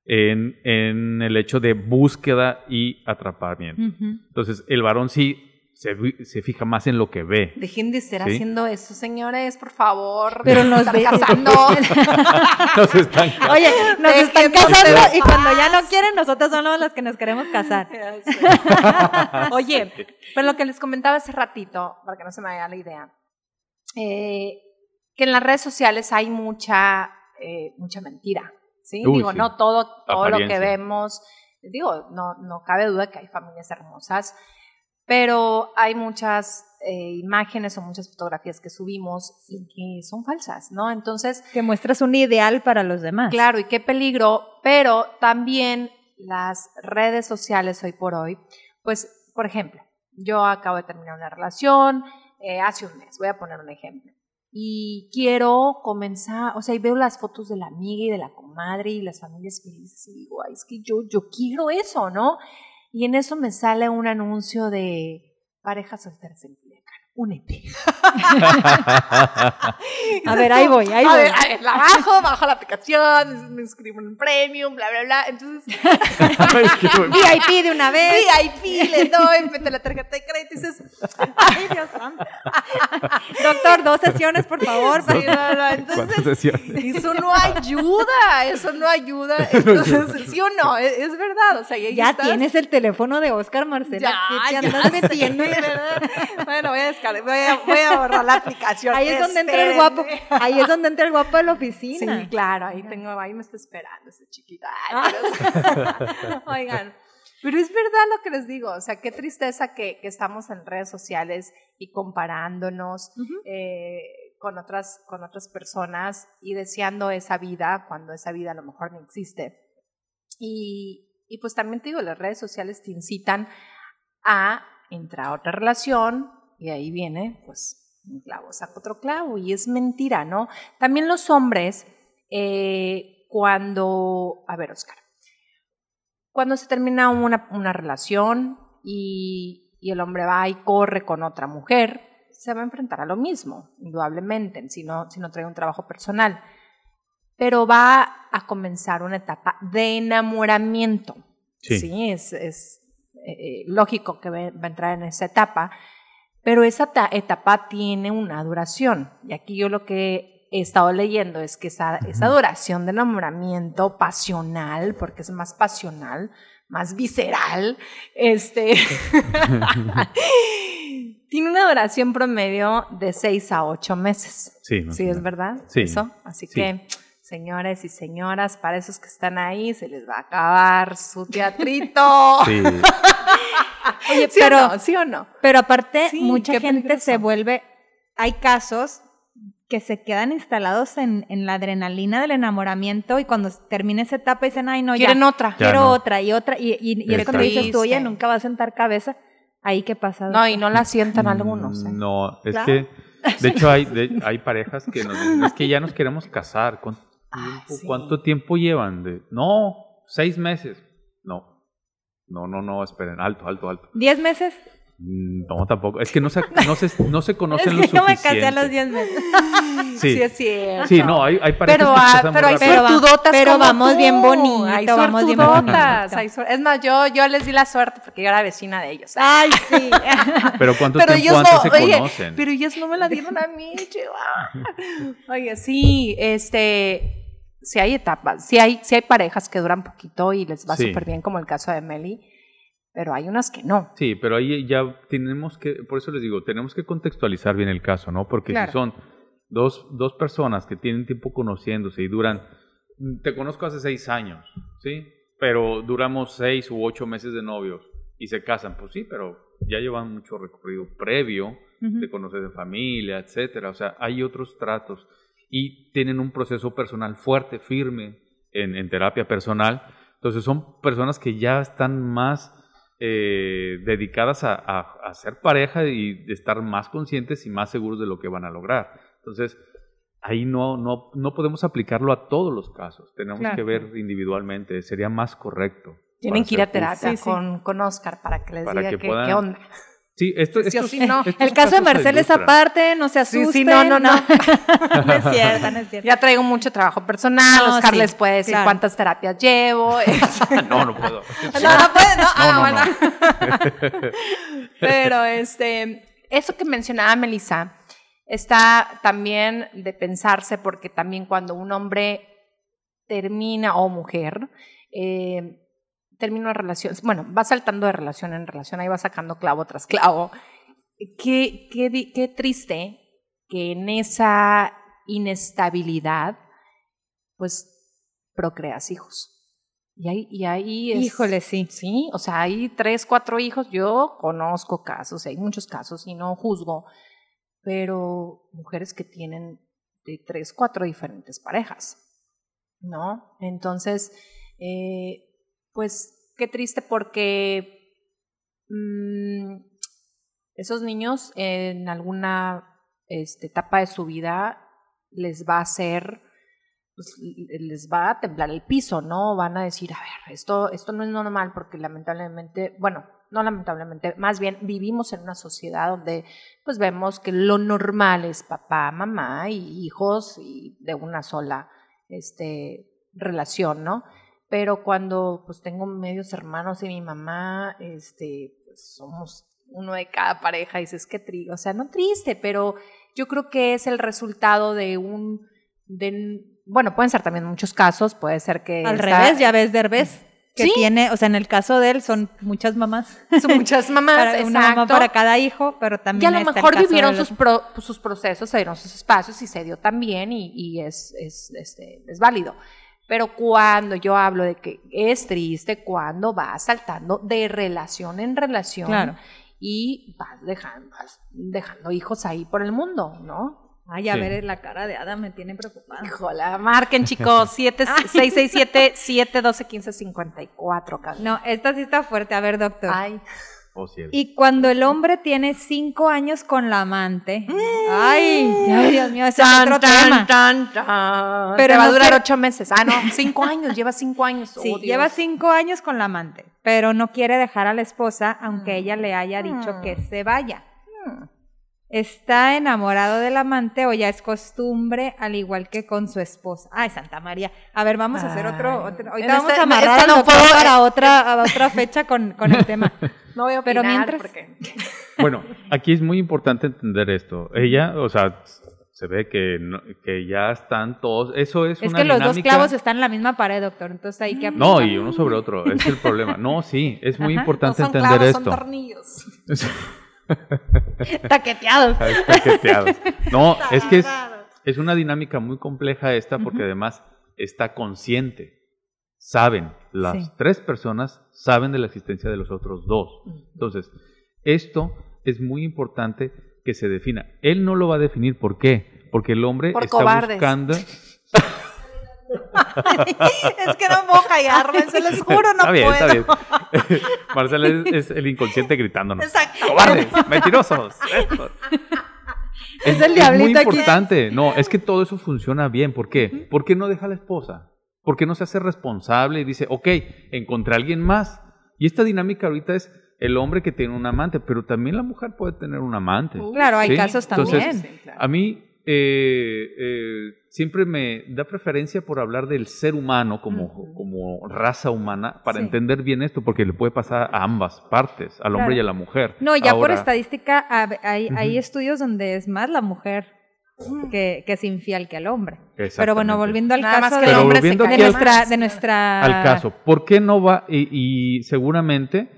en, en el hecho de búsqueda y atrapamiento. Ujú. Entonces, el varón sí se, se fija más en lo que ve. Dejen de estar Sí. haciendo eso, señores, por favor. *laughs* Pero nos ve- casando. *laughs* Nos están Oye, nos Dejen están casando y cuando ya no quieren, nosotras somos las que nos queremos casar. *laughs* Oye, pero lo que les comentaba hace ratito, para que no se me vaya la idea, eh, que en las redes sociales hay mucha, eh, mucha mentira. ¿Sí? Uy, digo, sí. no todo, todo lo que vemos, digo, no, no cabe duda que hay familias hermosas, pero hay muchas eh, imágenes o muchas fotografías que subimos y que son falsas, ¿no? Entonces, Que muestras un ideal para los demás. Claro, y qué peligro, pero también las redes sociales hoy por hoy, pues, por ejemplo, yo acabo de terminar una relación eh, hace un mes, voy a poner un ejemplo, y quiero comenzar, o sea, y veo las fotos de la amiga y de la comadre y las familias felices y digo, ay, es que yo, yo quiero eso, ¿no? Y en eso me sale un anuncio de parejas solteras en únete. *laughs* A ver, ahí voy, ahí a voy. Ver, a ver, la bajo, bajo la aplicación, me inscribo en un premium, bla, bla, bla. Entonces. *laughs* VIP de una vez. VIP, le doy, mete la tarjeta de crédito y dices, Ay, Dios santo. *laughs* Doctor, dos sesiones, por favor. sí, no, ¿Cuántas entonces, sesiones? eso no ayuda, eso no ayuda. Entonces, ¿sí o no? Es, es verdad, o sea, Ya estás. tienes el teléfono de Oscar Marcela. Ya, ¿Qué te ya andas metiendo? ¿verdad? Bueno, voy a, descargar, voy, a, voy a borrar la aplicación. *laughs* Ahí es donde entra el guapo. Ahí es donde entra el guapo de la oficina. Sí, claro, ahí tengo, ahí me está esperando ese chiquito. Ay, pero- *laughs* Oigan, pero es verdad lo que les digo, o sea, qué tristeza que, que estamos en redes sociales y comparándonos Ujú. eh, con, otras, con otras personas y deseando esa vida cuando esa vida a lo mejor no existe. Y, y pues también te digo, las redes sociales te incitan a entrar a otra relación y ahí viene, pues, un clavo saca otro clavo y es mentira, ¿no? También los hombres, eh, cuando, a ver, Oscar, cuando se termina una, una relación y, y el hombre va y corre con otra mujer, se va a enfrentar a lo mismo, indudablemente, si no, si no trae un trabajo personal. Pero va a comenzar una etapa de enamoramiento. Sí. es, es, eh, lógico que va a entrar en esa etapa, pero esa ta- etapa tiene una duración. Y aquí yo lo que he estado leyendo es que esa, esa duración de enamoramiento pasional, porque es más pasional, más visceral, este, *laughs* tiene una duración promedio de seis a ocho meses. Sí, Sí, es verdad. Sí. Eso. Así Sí. que, señores y señoras, para esos que están ahí, se les va a acabar su teatrito. *laughs* Sí. *laughs* Oye, ¿Sí pero, o no? ¿Sí o no? pero aparte, Sí, mucha gente peligroso. se vuelve. Hay casos que se quedan instalados en, en la adrenalina del enamoramiento y cuando termina esa etapa dicen, ay, no, ya. Quieren otra. Ya quiero no. otra y otra. Y, y, y cuando dices tú, oye, nunca va a sentar cabeza. Ahí qué pasa. No, y no la sientan algunos. ¿eh? Mm, No, es Claro. que, de *laughs* hecho, hay, de- hay parejas que nos dicen, es que ya nos queremos casar. ¿Cuánto Ah, tiempo, sí. cuánto tiempo llevan? De, no, seis meses. No, no, no, no, esperen, alto, alto, alto. ¿Diez meses? Mm, No, tampoco. Es que no se, no se, no se *laughs* Es conocen lo que yo me suficiente. casé a los diez meses. *laughs* Sí, es cierto. sí, no, hay, hay parejas Pero, que se ah, pero hay. Pero pero como vamos tú. bien bonito, Hay vamos bien bonito. hay Es más, yo, yo les di la suerte porque yo era vecina de ellos. Ay, sí. *laughs* Pero ¿cuánto pero tiempo ellos antes no, se oye, conocen? pero ellos no me la dieron a mí, chihuahua. Oye, sí, este, sí hay etapas, sí hay, sí hay parejas que duran poquito y les va Sí. súper bien, como el caso de Meli, pero hay unas que no. Sí, pero ahí ya tenemos que, por eso les digo, tenemos que contextualizar bien el caso, ¿no? Porque Claro. si son dos, dos personas que tienen tiempo conociéndose y duran, te conozco hace seis años, ¿sí? Pero duramos seis u ocho meses de novios y se casan, pues sí, pero ya llevan mucho recorrido previo Ujú. de conocer de familia, etcétera. O sea, hay otros tratos y tienen un proceso personal fuerte, firme en, en terapia personal. Entonces son personas que ya están más eh, dedicadas a, a- a ser pareja y de estar más conscientes y más seguros de lo que van a lograr. Entonces, ahí no, no, no podemos aplicarlo a todos los casos. Tenemos Claro. que ver individualmente. Sería más correcto. Tienen que ir a terapia Sí, sí. Con, con Oscar para que les Para diga que qué, puedan- qué onda. Sí, esto, Sí, sí estos- sí, no. estos El caso de casos se Marcel es aparte, no se Sí, asusten. sí, no, no, no. *laughs* no es cierto, no es cierto. Ya traigo mucho trabajo personal, No, Oscar sí, les puede decir claro. cuántas terapias llevo. *laughs* este, No, no puedo. *laughs* No, no puede, no. Ah, no, bueno. Pero este, eso que mencionaba Melissa está también de pensarse porque también cuando un hombre termina o mujer eh, termina una relación, bueno, va saltando de relación en relación, ahí va sacando clavo tras clavo. Qué, qué, qué triste que en esa inestabilidad, pues procreas hijos. Y ahí, y ahí es- Híjole, sí. Sí, o sea, hay tres, cuatro hijos. Yo conozco casos, hay muchos casos y no juzgo, pero mujeres que tienen de tres, cuatro diferentes parejas, ¿no? Entonces, eh, pues qué triste porque mm, esos niños en alguna este, etapa de su vida les va a hacer pues, les va a temblar el piso, ¿no? Van a decir, a ver, esto, esto no es normal porque lamentablemente, bueno, no lamentablemente, más bien vivimos en una sociedad donde pues vemos que lo normal es papá, mamá y hijos y de una sola este, relación, ¿no? Pero cuando pues tengo medios hermanos y mi mamá, este, pues somos uno de cada pareja y dices, qué triste, o sea, no triste, pero yo creo que es el resultado de un, de, bueno, pueden ser también muchos casos, puede ser que... Al está- revés, ya ves Derbez, que Sí. tiene, o sea, en el caso de él son muchas mamás. Son muchas *laughs* mamás, Para- una mamá para cada hijo, pero Y también a lo mejor vivieron los- sus, pro- sus procesos, se dieron sus espacios y se dio también y, y es, es, este, es válido. Pero cuando yo hablo de que es triste, cuando vas saltando de relación en relación Claro. y vas dejando, vas dejando hijos ahí por el mundo, ¿no? Ay, a Sí. ver, la cara de Ada me tiene preocupada. Híjola, marquen *laughs* chicos, 667-712-1554. cabrón. No, esta sí está fuerte. A ver, doctor. Ay, Oh, cielo. Y cuando el hombre tiene cinco años con la amante. Mm. Ay, ay, Dios mío, ese es Tan, otro tan, tema. tan, tan. Pero Te va a durar ocho meses. Ah, no, cinco años, lleva cinco años. *laughs* Oh, Sí, Dios. lleva cinco años con la amante, pero no quiere dejar a la esposa, aunque ella le haya dicho Mm. que se vaya. ¿Está enamorado del amante o ya es costumbre, al igual que con su esposa? Ay, Santa María. A ver, vamos a hacer otro. Otro- En ahorita vamos este- a amarrar no puedo- para otra, a otra fecha con, con el tema. *laughs* No voy a Pero mientras- porque- *laughs* Bueno, aquí es muy importante entender esto. Ella, o sea, se ve que, no- que ya están todos. Eso es, Es una que los dos clavos están en la misma pared, doctor. Entonces hay que No, aplicar. y uno sobre otro. Es el problema. No, sí, es muy Ajá. importante no son entender clavos, esto. son tornillos. *laughs* *laughs* taqueteados. Está paqueteados. No, es que es, es una dinámica muy compleja esta porque además está consciente. Saben, las Sí. tres personas saben de la existencia de los otros dos. Entonces, esto es muy importante que se defina. Él no lo va a definir. ¿Por qué? Porque el hombre Por está cobardes. buscando. *laughs* es que no puedo callarme, se los juro, no está bien, puedo. está bien. *laughs* Marcela es, es el inconsciente gritándonos. Exacto. ¡Cobardes! ¡Mentirosos! estos". Es el muy diablito aquí. importante. No, es que todo eso funciona bien. ¿Por qué? ¿Por qué no deja a la esposa? ¿Por qué no se hace responsable y dice, ok, encontré a alguien más? Y esta dinámica ahorita es el hombre que tiene un amante, pero también la mujer puede tener un amante. Claro, hay ¿sí? casos Entonces, también. Sí, claro. A mí eh, eh, siempre me da preferencia por hablar del ser humano como, como raza humana para Sí. entender bien esto, porque le puede pasar a ambas partes, al hombre Claro. y a la mujer. No, ya por estadística hay, estudios donde es más la mujer que, que es infiel que el hombre. Pero bueno, volviendo al Nada caso que de, hombre se al- nuestra, de nuestra al caso. ¿Por qué no va? Y, y seguramente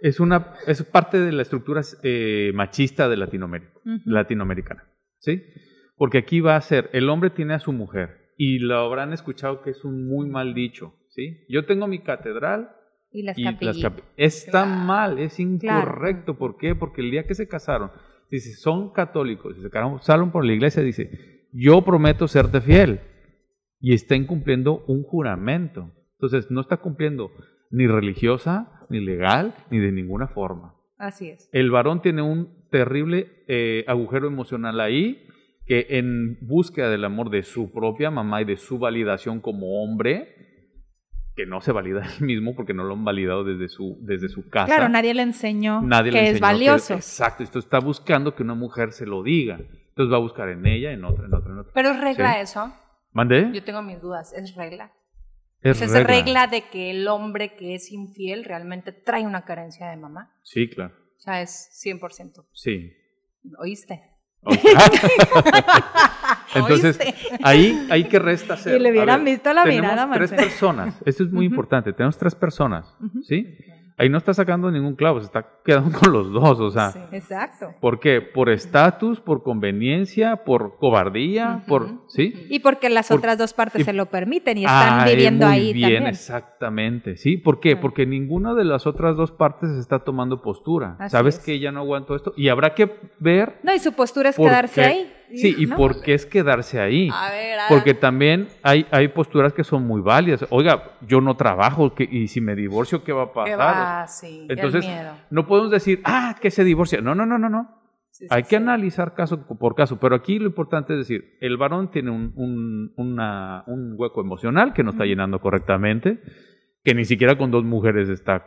es una es parte de la estructura eh, machista de Latinoamérica, latinoamericana, ¿sí? Porque aquí va a ser el hombre tiene a su mujer y lo habrán escuchado que es un muy mal dicho, ¿sí? Yo tengo mi catedral y las y las está Claro. mal, es incorrecto. ¿Por qué? Porque el día que se casaron, dice, son católicos, y se casaron por la iglesia, dice, yo prometo serte fiel. Y está incumpliendo un juramento. Entonces, no está cumpliendo ni religiosa, ni legal, ni de ninguna forma. Así es. El varón tiene un terrible eh, agujero emocional ahí, que en búsqueda del amor de su propia mamá y de su validación como hombre, que no se valida *laughs* él mismo porque no lo han validado desde su, desde su casa. Claro, nadie le enseñó Nadie le que es enseñó valioso. exacto, esto está buscando que una mujer se lo diga. Entonces va a buscar en ella, en otra, en otra, en otra. Pero es regla Sí. eso. ¿Mandé? Yo tengo mis dudas. ¿Es regla? Es ¿Es regla. de que el hombre que es infiel realmente trae una carencia de mamá? Sí, claro. O sea, es 100%. Sí. ¿Oíste? *laughs* *laughs* Entonces, ¿Oíste? ahí, ahí que resta hacer. Si le hubieran visto la tenemos mirada, tres personas. Esto es muy importante. Tenemos tres personas, ¿sí? Ahí no está sacando ningún clavo, se está quedando *laughs* con los dos, o sea. Sí. Exacto. ¿Por qué? Por estatus, por conveniencia, por cobardía, por, ¿sí? Y porque las Por- otras dos partes y- se lo permiten y están Ah, viviendo muy ahí bien, también. exactamente. ¿Sí? ¿Por qué? Porque ninguna de las otras dos partes está tomando postura. Así Sabes es. que ya no aguanto esto y habrá que ver No, y su postura es quedarse ahí. Sí, y ¿no? por qué es quedarse ahí. A ver, a Porque también hay, hay posturas que son muy válidas. Oiga, yo no trabajo ¿qué- y si me divorcio, ¿qué va a ¿Qué pasar? va? Sí, Entonces, no podemos decir, ah, que se divorcia. No, no, no, no, no. Sí, sí, Hay que analizar caso por caso, pero aquí lo importante es decir, el varón tiene un, un- una- un hueco emocional que no está llenando correctamente, que ni siquiera con dos mujeres está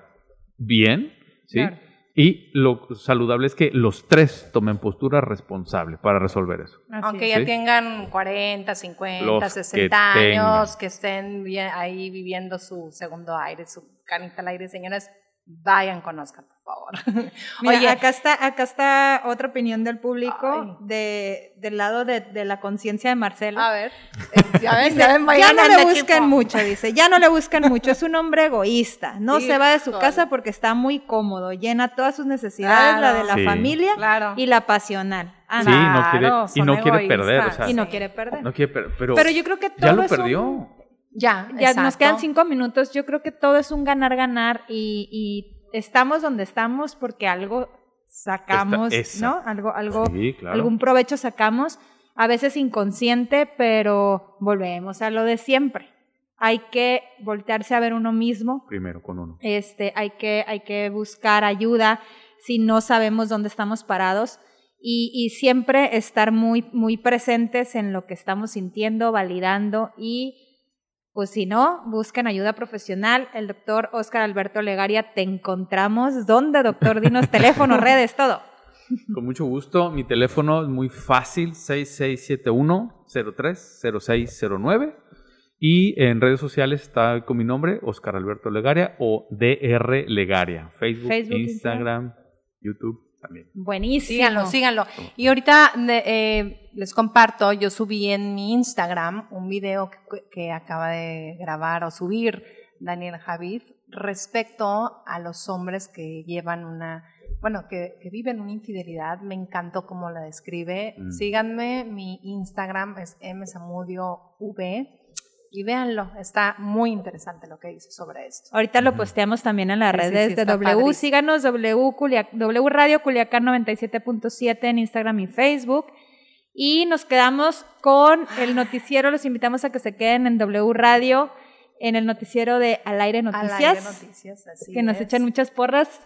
bien, ¿sí? Claro. Y lo saludable es que los tres tomen postura responsable para resolver eso. Así Aunque es. ya Sí. tengan 40, 50, Los que 60 tengan. años, que estén ahí viviendo su segundo aire, su canita al aire, señores, vayan, conozcan, por favor. *laughs* Mira, Oye, acá está, acá está otra opinión del público de, del lado de, de la conciencia de Marcela. a ver, eh, ya *laughs* ven, Dice, ya ven, vayan ya no le equipo. buscan mucho, dice, ya no le buscan mucho, es un hombre egoísta, no se va de su casa porque está muy cómodo, llena todas sus necesidades, la de la Sí. familia Claro. y la pasional. Ah, Sí, no, no quiere, Claro, y no quiere perder, o sea, y no quiere perder. no quiere perder, pero, Pero yo creo que todo ya lo es un- Ya, ya nos exacto. quedan cinco minutos, yo creo que todo es un ganar-ganar y, y estamos donde estamos porque algo sacamos, Esta- ¿no? Algo, algo, Sí, claro. algún provecho sacamos, a veces inconsciente, pero volvemos a lo de siempre. Hay que voltearse a ver uno mismo, Primero con uno. este, hay, que, hay que buscar ayuda si no sabemos dónde estamos parados y, y siempre estar muy, muy presentes en lo que estamos sintiendo, validando y pues si no, busquen ayuda profesional. El doctor Oscar Alberto Legaria, te encontramos. ¿Dónde, doctor? Dinos *laughs* teléfono, redes, todo. Con mucho gusto. Mi teléfono es muy fácil, 6671-030609. Y en redes sociales está con mi nombre, Oscar Alberto Legaria o DR Legaria. Facebook, Facebook, Instagram, YouTube también. Buenísimo. Síganlo, síganlo. Y ahorita eh, les comparto, yo subí en mi Instagram un video que, que acaba de grabar o subir Daniel Javid respecto a los hombres que llevan una, bueno, que, que viven una infidelidad. Me encantó cómo la describe. Mm. Síganme, mi Instagram es msamudio.v y véanlo, está muy interesante lo que dice sobre esto. Ahorita lo posteamos también en las Sí, redes sí, de W. padrísimo. Síganos W, Culia- w Radio Culiacán 97.7 en Instagram y Facebook. Y nos quedamos con el noticiero. Los invitamos a que se queden en W Radio, en el noticiero de Al Aire Noticias. Al aire noticias, así que nos echan muchas porras.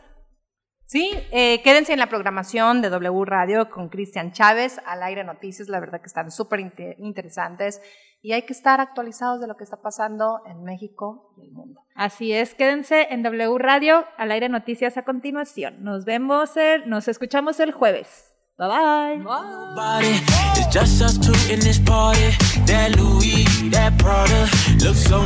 Sí, eh, quédense en la programación de W Radio con Cristian Chávez, al aire noticias, la verdad que están súper inte- interesantes y hay que estar actualizados de lo que está pasando en México y el mundo. Así es, quédense en W Radio, Al Aire Noticias a continuación. Nos vemos, el, nos escuchamos el jueves. Bye bye. body.